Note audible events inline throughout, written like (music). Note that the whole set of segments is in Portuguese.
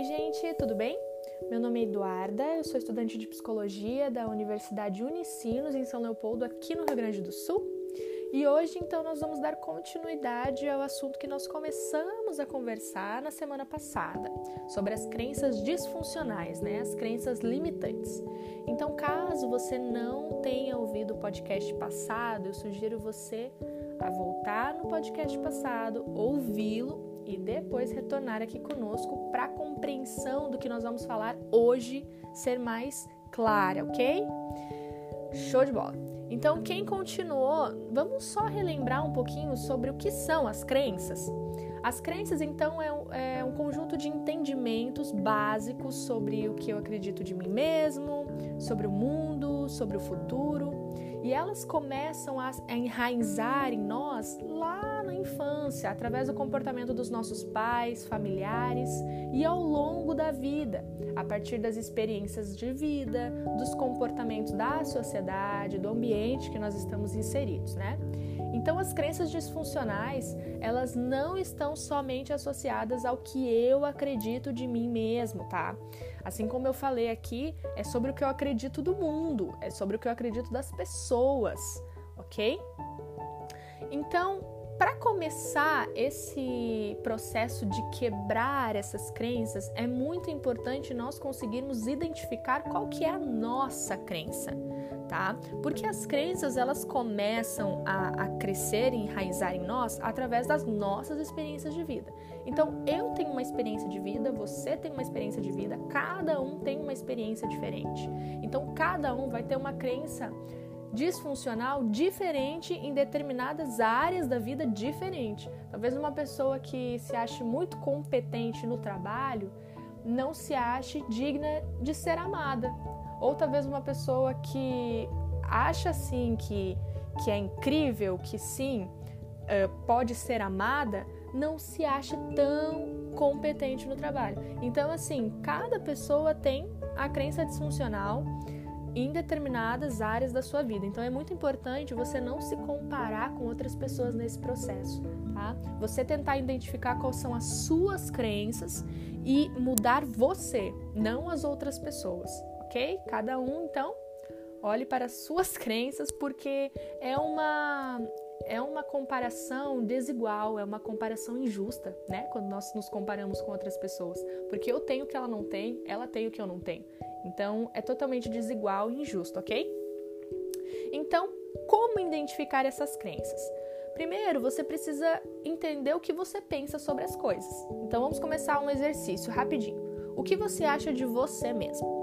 Oi, gente, tudo bem? Meu nome é Eduarda, eu sou estudante de psicologia da Universidade Unicinos em São Leopoldo, aqui no Rio Grande do Sul. E hoje, então, nós vamos dar continuidade ao assunto que nós começamos a conversar na semana passada, sobre as crenças disfuncionais, né? As crenças limitantes. Então, caso você não tenha ouvido o podcast passado, eu sugiro você a voltar no podcast passado, ouvi-lo e depois retornar aqui conosco para a compreensão do que nós vamos falar hoje ser mais clara, ok? Show de bola! Então, quem continuou, vamos só relembrar um pouquinho sobre o que são as crenças. As crenças, então, é um, é um, conjunto de entendimentos básicos sobre o que eu acredito de mim mesmo, sobre o mundo, sobre o futuro. E elas começam a enraizar em nós lá na infância, através do comportamento dos nossos pais, familiares e ao longo da vida, a partir das experiências de vida, dos comportamentos da sociedade, do ambiente que nós estamos inseridos, né? Então, as crenças disfuncionais, elas não estão somente associadas ao que eu acredito de mim mesmo, tá? Assim como eu falei aqui, é sobre o que eu acredito do mundo, é sobre o que eu acredito das pessoas, ok? Então, para começar esse processo de quebrar essas crenças, é muito importante nós conseguirmos identificar qual que é a nossa crença tá? Porque as crenças elas começam a, a crescer e enraizar em nós através das nossas experiências de vida. Então, eu tenho uma experiência de vida, você tem uma experiência de vida, cada um tem uma experiência diferente. Então, cada um vai ter uma crença disfuncional diferente em determinadas áreas da vida diferente. Talvez uma pessoa que se ache muito competente no trabalho não se ache digna de ser amada, ou talvez uma pessoa que acha assim que, que é incrível, que sim, uh, pode ser amada, não se acha tão competente no trabalho. Então, assim, cada pessoa tem a crença disfuncional em determinadas áreas da sua vida. Então é muito importante você não se comparar com outras pessoas nesse processo, tá? Você tentar identificar quais são as suas crenças e mudar você, não as outras pessoas ok? Cada um, então, olhe para as suas (laughs) crenças, porque é uma é uma comparação desigual, é uma comparação injusta, né? Quando nós nos comparamos com outras pessoas, porque eu tenho o que ela não tem, ela tem o que eu não tenho. Então, é totalmente desigual e injusto, ok? Então, como identificar essas crenças? Primeiro, você precisa entender o que você pensa sobre as coisas. Então, vamos começar um exercício rapidinho. O que você acha de você mesmo?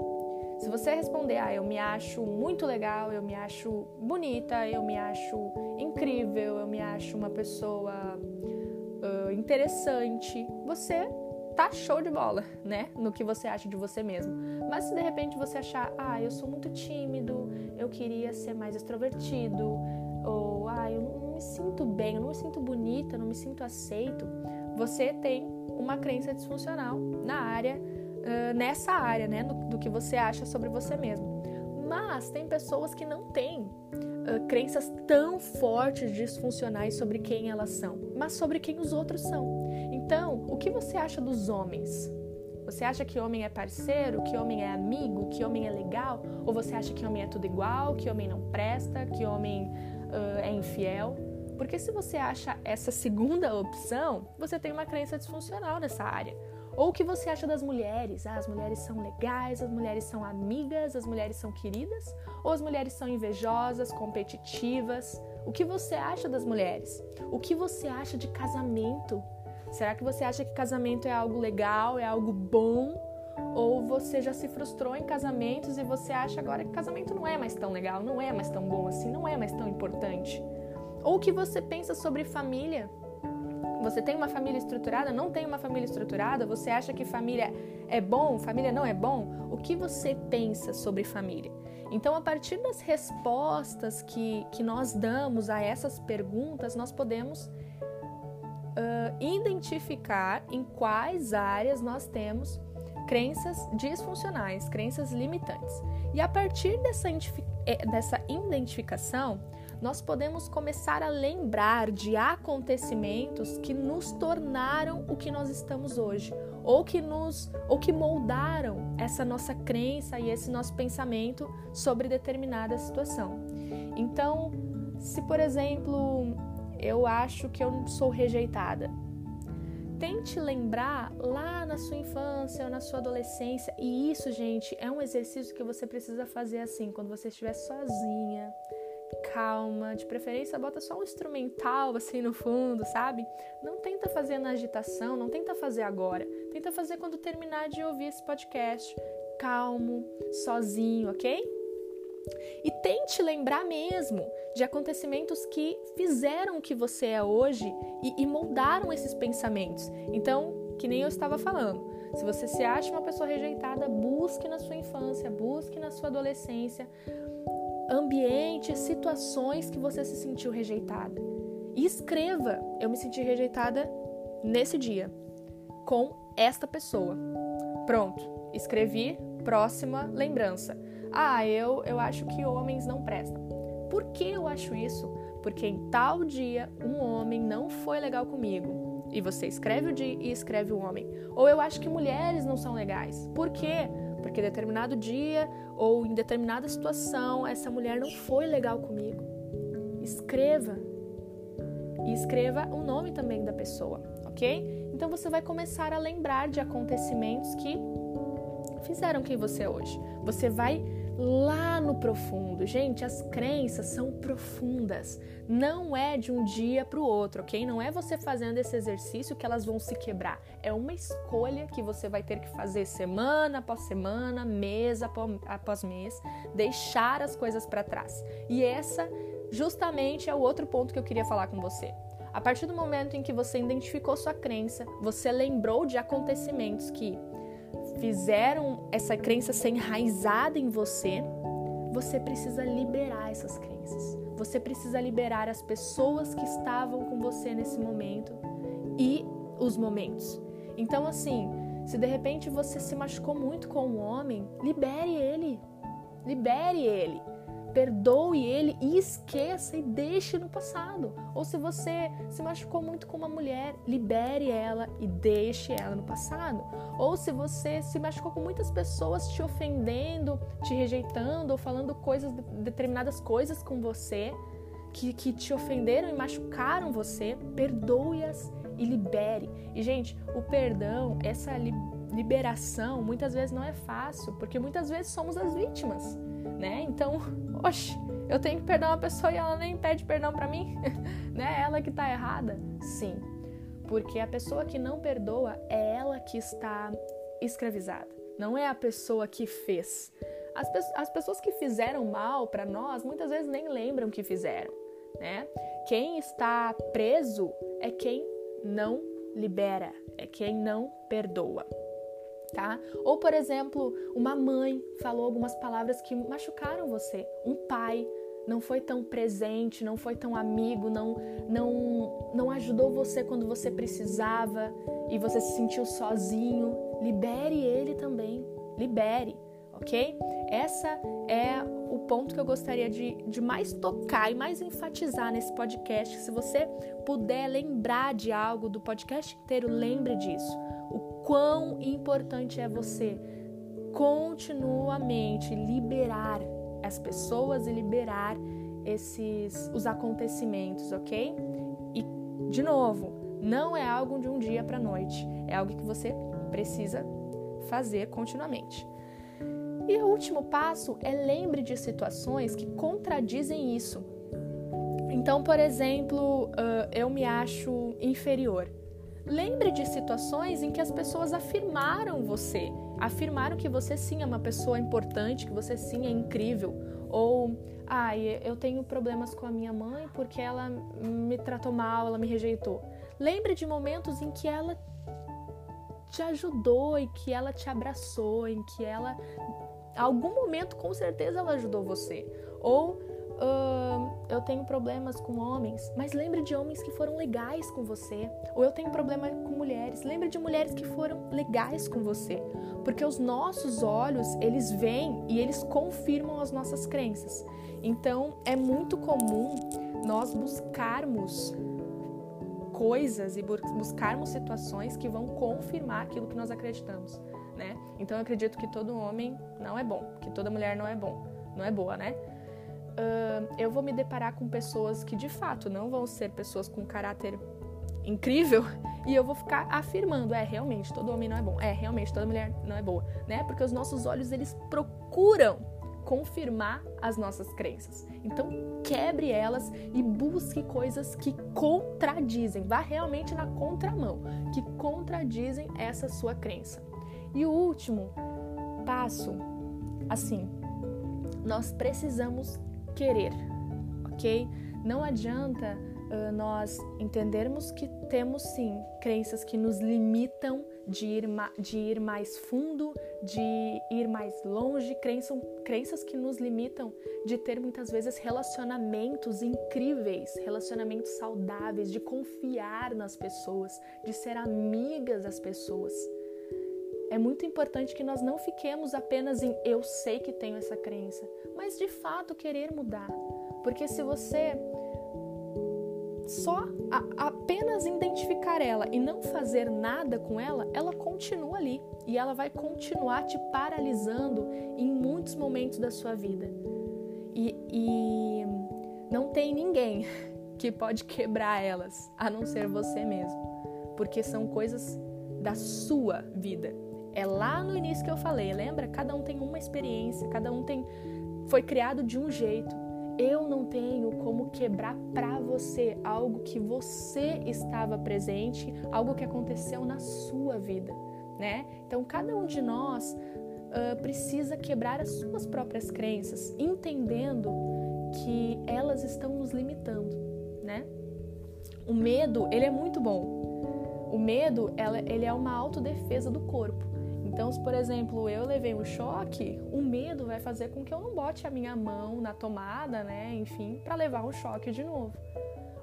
Se você responder, ah, eu me acho muito legal, eu me acho bonita, eu me acho incrível, eu me acho uma pessoa uh, interessante, você tá show de bola, né? No que você acha de você mesmo. Mas se de repente você achar, ah, eu sou muito tímido, eu queria ser mais extrovertido, ou ah, eu não me sinto bem, eu não me sinto bonita, não me sinto aceito, você tem uma crença disfuncional na área nessa área, né, do, do, que você acha sobre você mesmo. Mas tem pessoas que não têm uh, crenças tão fortes, disfuncionais sobre quem elas são, mas sobre quem os outros são. Então, o que você acha dos homens? Você acha que homem é parceiro, que homem é amigo, que homem é legal? Ou você acha que homem é tudo igual, que homem não presta, que homem uh, é infiel? Porque se você acha essa segunda (laughs) opção, você tem uma crença disfuncional nessa área. Ou o que você acha das mulheres? Ah, as mulheres são legais, as mulheres são amigas, as mulheres são queridas? Ou as mulheres são invejosas, competitivas? O que você acha das mulheres? O que você acha de casamento? Será que você acha que casamento é algo legal, é algo bom? Ou você já se frustrou em casamentos e você acha agora que casamento não é mais tão legal, não é mais tão bom assim, não é mais tão importante? Ou o que você pensa sobre família? Você tem uma família estruturada? Não tem uma família estruturada? Você acha que família é bom? Família não é bom? O que você pensa sobre família? Então, a partir das respostas que, que nós damos a essas perguntas, nós podemos uh, identificar em quais áreas nós temos crenças disfuncionais, crenças limitantes. E a partir dessa, eh, dessa identificação, nós podemos começar a lembrar de acontecimentos que nos tornaram o que nós estamos hoje, ou que nos ou que moldaram essa nossa crença e esse nosso pensamento sobre determinada situação. Então, se por exemplo, eu acho que eu sou rejeitada, tente lembrar lá na sua infância ou na sua adolescência. E isso, gente, é um exercício que você precisa fazer assim, quando você estiver sozinha, calma, de preferência bota só um instrumental assim no fundo, sabe? Não tenta fazer na agitação, não tenta fazer agora. Tenta fazer quando terminar de ouvir esse podcast, calmo, sozinho, OK? E tente lembrar mesmo de acontecimentos que fizeram o que você é hoje e, e moldaram esses pensamentos. Então, que nem eu estava falando, se você se acha uma pessoa rejeitada, busque na sua infância, busque na sua adolescência ambientes, situações que você se sentiu rejeitada. E escreva: eu me senti rejeitada nesse dia com esta pessoa. Pronto, escrevi, próxima lembrança. Ah, eu, eu acho que homens não prestam. Por que eu acho isso? Porque em tal dia um homem não foi legal comigo. E você escreve o dia e escreve o homem. Ou eu acho que mulheres não são legais. Por quê? Porque determinado dia ou em determinada situação essa mulher não foi legal comigo. Escreva. E escreva o nome também da pessoa, ok? Então você vai começar a lembrar de acontecimentos que fizeram quem você é hoje. Você vai lá no profundo. Gente, as crenças são profundas. Não é de um dia para o outro, ok? Não é você fazendo esse exercício que elas vão se quebrar. É uma escolha que você vai ter que fazer semana após semana, mês após mês, deixar as coisas para trás. E essa, justamente, é o outro ponto que eu queria falar com você. A partir do momento em que você identificou sua crença, você lembrou de acontecimentos que fizeram essa crença ser enraizada em você, você precisa liberar essas crenças. Você precisa liberar as pessoas que estavam com você nesse momento e os momentos. Então, assim, se de repente você se machucou muito com um homem, libere ele. Libere ele perdoe ele e esqueça e deixe no passado. Ou se você se machucou muito com uma mulher, libere ela e deixe ela no passado. Ou se você se machucou com muitas pessoas te ofendendo, te rejeitando ou falando coisas determinadas coisas com você que, que te ofenderam e machucaram você, perdoe-as e libere. E gente, o perdão, essa liberação, muitas vezes não é fácil, porque muitas vezes somos as vítimas né? Então, (laughs) oxe, eu tenho que perdoar uma pessoa e ela nem pede perdão para mim, (laughs) né? Ela que tá errada? Sim. Porque a pessoa que não perdoa é ela que está escravizada, não é a pessoa que fez. As, pe as pessoas que fizeram mal para nós muitas vezes nem lembram que fizeram, né? Quem está preso é quem não libera, é quem não perdoa tá? Ou, por exemplo, uma mãe falou algumas palavras que machucaram você, um pai não foi tão presente, não foi tão amigo, não não não ajudou você quando você precisava e você se sentiu sozinho, libere ele também, libere, ok? Essa é o ponto que eu gostaria de, de mais tocar e mais enfatizar nesse podcast. Se você puder lembrar de algo do podcast inteiro, lembre disso quão importante é você continuamente liberar as pessoas e liberar esses os acontecimentos, ok? E de novo, não é algo de um dia para noite, é algo que você precisa fazer continuamente. E o último passo é lembre de situações que contradizem isso. Então, por exemplo, eu me acho inferior. Lembre de situações em que as pessoas afirmaram você, afirmaram que você sim é uma pessoa importante, que você sim é incrível. Ou, ah, eu tenho problemas com a minha mãe porque ela me tratou mal, ela me rejeitou. Lembre de momentos em que ela te ajudou e que ela te abraçou, em que ela, algum momento, com certeza, ela ajudou você. Ou uh, eu tenho problemas com homens, mas lembre de homens que foram legais com você. Ou eu tenho problema com mulheres, lembre de mulheres que foram legais com você. Porque os nossos olhos, eles veem e eles confirmam as nossas crenças. Então, é muito comum nós buscarmos coisas e buscarmos situações que vão confirmar aquilo que nós acreditamos? Então, eu acredito que todo homem não é bom, que toda mulher não é bom, não é boa, né? Uh, eu vou me deparar com pessoas que de fato não vão ser pessoas com caráter incrível e eu vou ficar afirmando, é realmente todo homem não é bom, é realmente toda mulher não é boa, né? Porque os nossos olhos eles procuram confirmar as nossas crenças. Então, quebre elas e busque coisas que contradizem, vá realmente na contramão, que contradizem essa sua crença. E o último passo, assim, nós precisamos querer, ok? Não adianta uh, nós entendermos que temos sim crenças que nos limitam de ir, de ir mais fundo, de ir mais longe, crenças, crenças que nos limitam de ter muitas vezes relacionamentos incríveis, relacionamentos saudáveis, de confiar nas pessoas, de ser amigas das pessoas. É muito importante que nós não fiquemos apenas em eu sei que tenho essa crença, mas de fato querer mudar. Porque se você só a, apenas identificar ela e não fazer nada com ela, ela continua ali e ela vai continuar te paralisando em muitos momentos da sua vida. E, e não tem ninguém (laughs) que pode quebrar elas a não ser você mesmo, porque são coisas da sua vida. É lá no início que eu falei, lembra? Cada um tem uma experiência, cada um tem foi criado de um jeito. Eu não tenho como quebrar para você algo que você estava presente, algo que aconteceu na sua vida, né? Então, cada um de nós uh, precisa quebrar as suas próprias crenças, entendendo que elas estão nos limitando, né? O medo, ele é muito bom. O medo, ela, ele é uma autodefesa do corpo. Então, se por exemplo eu levei um choque, o medo vai fazer com que eu não bote a minha mão na tomada, né, enfim, para levar um choque de novo.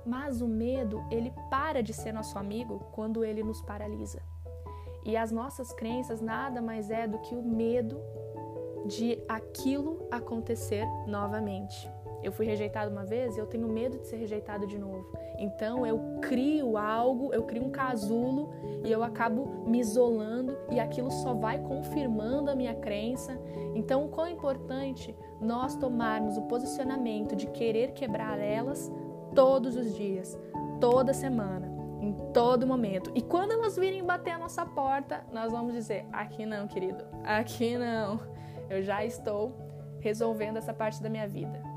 Mas o medo, ele para de ser nosso amigo quando ele nos paralisa. E as nossas crenças nada mais é do que o medo de aquilo acontecer novamente. Eu fui rejeitado uma vez e eu tenho medo de ser rejeitado de novo. Então eu crio algo, eu crio um casulo e eu acabo me isolando e aquilo só vai confirmando a minha crença. Então, o quão é importante nós tomarmos o posicionamento de querer quebrar elas todos os dias, toda semana, em todo momento. E quando elas virem bater a nossa porta, nós vamos dizer: aqui não, querido, aqui não. Eu já estou resolvendo essa parte da minha vida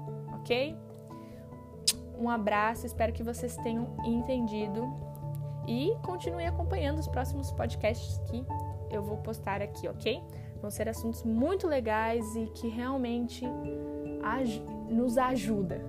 ok? Um abraço, espero que vocês tenham entendido e continue acompanhando os próximos podcasts que eu vou postar aqui, ok? Vão ser assuntos muito legais e que realmente nos ajuda